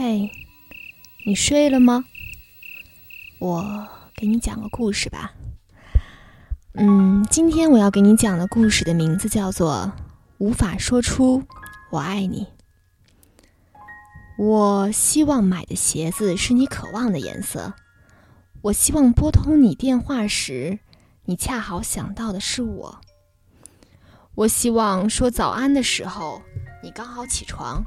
嘿，你睡了吗？我给你讲个故事吧。嗯，今天我要给你讲的故事的名字叫做《无法说出我爱你》。我希望买的鞋子是你渴望的颜色。我希望拨通你电话时，你恰好想到的是我。我希望说早安的时候，你刚好起床。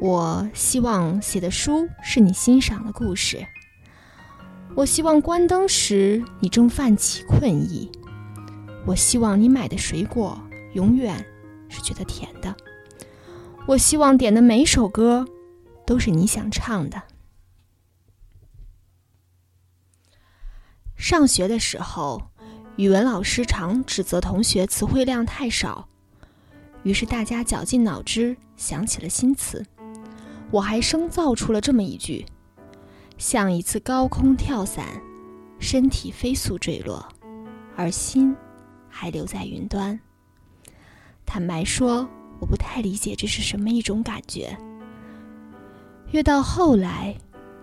我希望写的书是你欣赏的故事。我希望关灯时你正泛起困意。我希望你买的水果永远是觉得甜的。我希望点的每首歌都是你想唱的。上学的时候，语文老师常指责同学词汇量太少，于是大家绞尽脑汁想起了新词。我还生造出了这么一句：像一次高空跳伞，身体飞速坠落，而心还留在云端。坦白说，我不太理解这是什么一种感觉。越到后来，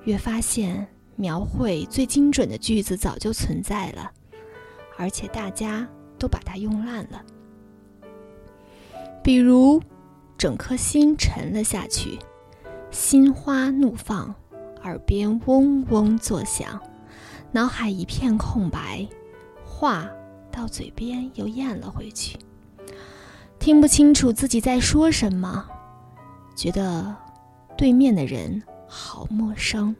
越发现。描绘最精准的句子早就存在了，而且大家都把它用烂了。比如，整颗心沉了下去，心花怒放，耳边嗡嗡作响，脑海一片空白，话到嘴边又咽了回去，听不清楚自己在说什么，觉得对面的人好陌生。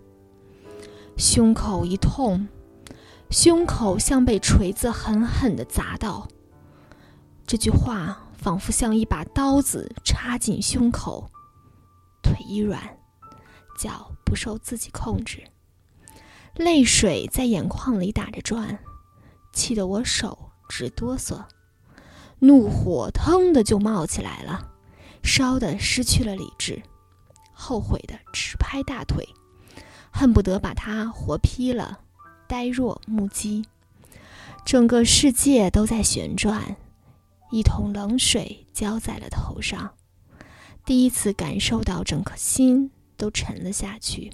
胸口一痛，胸口像被锤子狠狠地砸到。这句话仿佛像一把刀子插进胸口，腿一软，脚不受自己控制，泪水在眼眶里打着转，气得我手直哆嗦，怒火腾的就冒起来了，烧得失去了理智，后悔的直拍大腿。恨不得把他活劈了，呆若木鸡。整个世界都在旋转，一桶冷水浇在了头上。第一次感受到整颗心都沉了下去。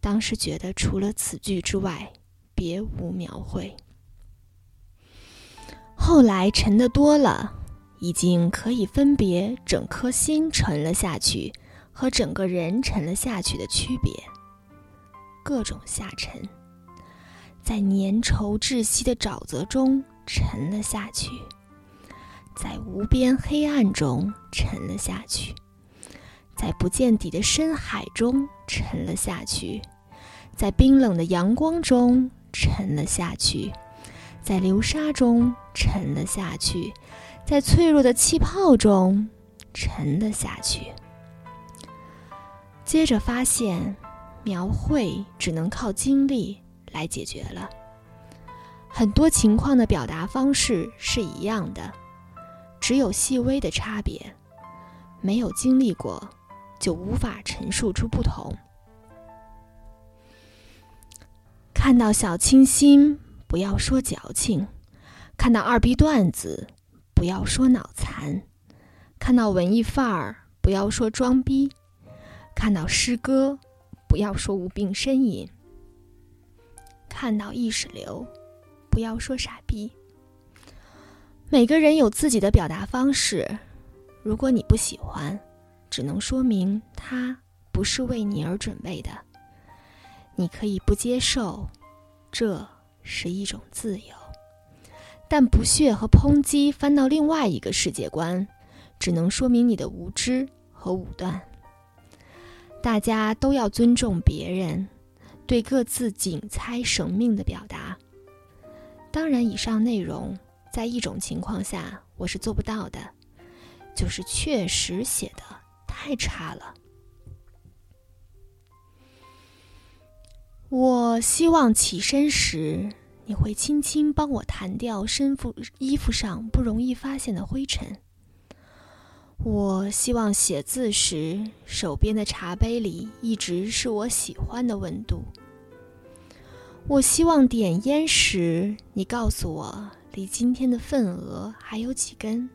当时觉得除了此句之外，别无描绘。后来沉的多了，已经可以分别整颗心沉了下去和整个人沉了下去的区别。各种下沉，在粘稠窒息的沼泽中沉了下去，在无边黑暗中沉了下去，在不见底的深海中沉了下去，在冰冷的阳光中沉了下去，在流沙中沉了下去，在脆弱的气泡中沉了下去。接着发现。描绘只能靠经历来解决了。很多情况的表达方式是一样的，只有细微的差别。没有经历过，就无法陈述出不同。看到小清新，不要说矫情；看到二逼段子，不要说脑残；看到文艺范儿，不要说装逼；看到诗歌。不要说无病呻吟，看到意识流，不要说傻逼。每个人有自己的表达方式，如果你不喜欢，只能说明它不是为你而准备的。你可以不接受，这是一种自由。但不屑和抨击翻到另外一个世界观，只能说明你的无知和武断。大家都要尊重别人对各自仅猜生命的表达。当然，以上内容在一种情况下我是做不到的，就是确实写的太差了。我希望起身时你会轻轻帮我弹掉身服衣服上不容易发现的灰尘。我希望写字时，手边的茶杯里一直是我喜欢的温度。我希望点烟时，你告诉我离今天的份额还有几根。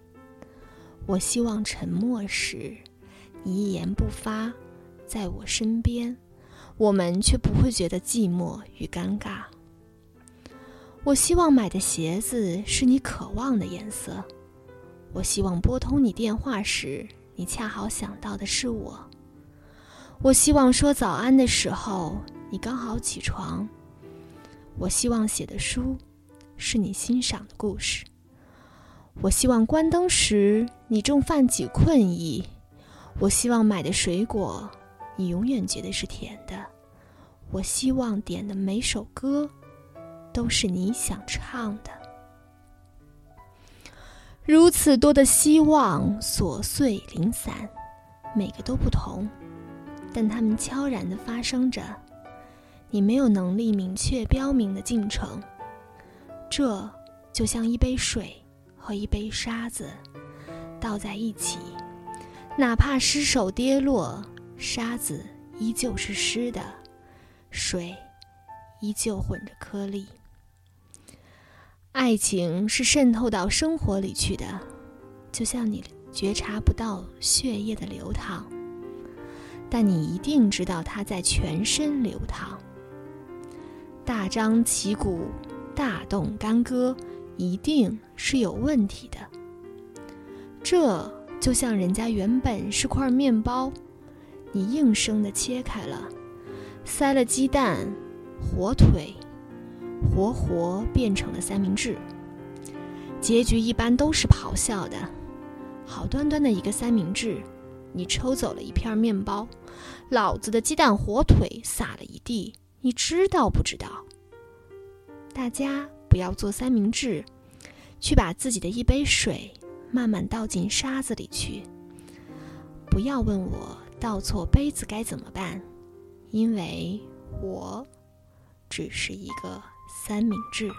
我希望沉默时，你一言不发，在我身边，我们却不会觉得寂寞与尴尬。我希望买的鞋子是你渴望的颜色。我希望拨通你电话时，你恰好想到的是我。我希望说早安的时候，你刚好起床。我希望写的书是你欣赏的故事。我希望关灯时你正泛起困意。我希望买的水果你永远觉得是甜的。我希望点的每首歌都是你想唱的。如此多的希望，琐碎零散，每个都不同，但它们悄然地发生着。你没有能力明确标明的进程，这就像一杯水和一杯沙子倒在一起，哪怕失手跌落，沙子依旧是湿的，水依旧混着颗粒。爱情是渗透到生活里去的，就像你觉察不到血液的流淌，但你一定知道它在全身流淌。大张旗鼓、大动干戈，一定是有问题的。这就像人家原本是块面包，你硬生的切开了，塞了鸡蛋、火腿，活活变成了三明治。结局一般都是咆哮的。好端端的一个三明治，你抽走了一片面包，老子的鸡蛋、火腿撒了一地。你知道不知道？大家不要做三明治，去把自己的一杯水慢慢倒进沙子里去。不要问我倒错杯子该怎么办，因为我只是一个三明治。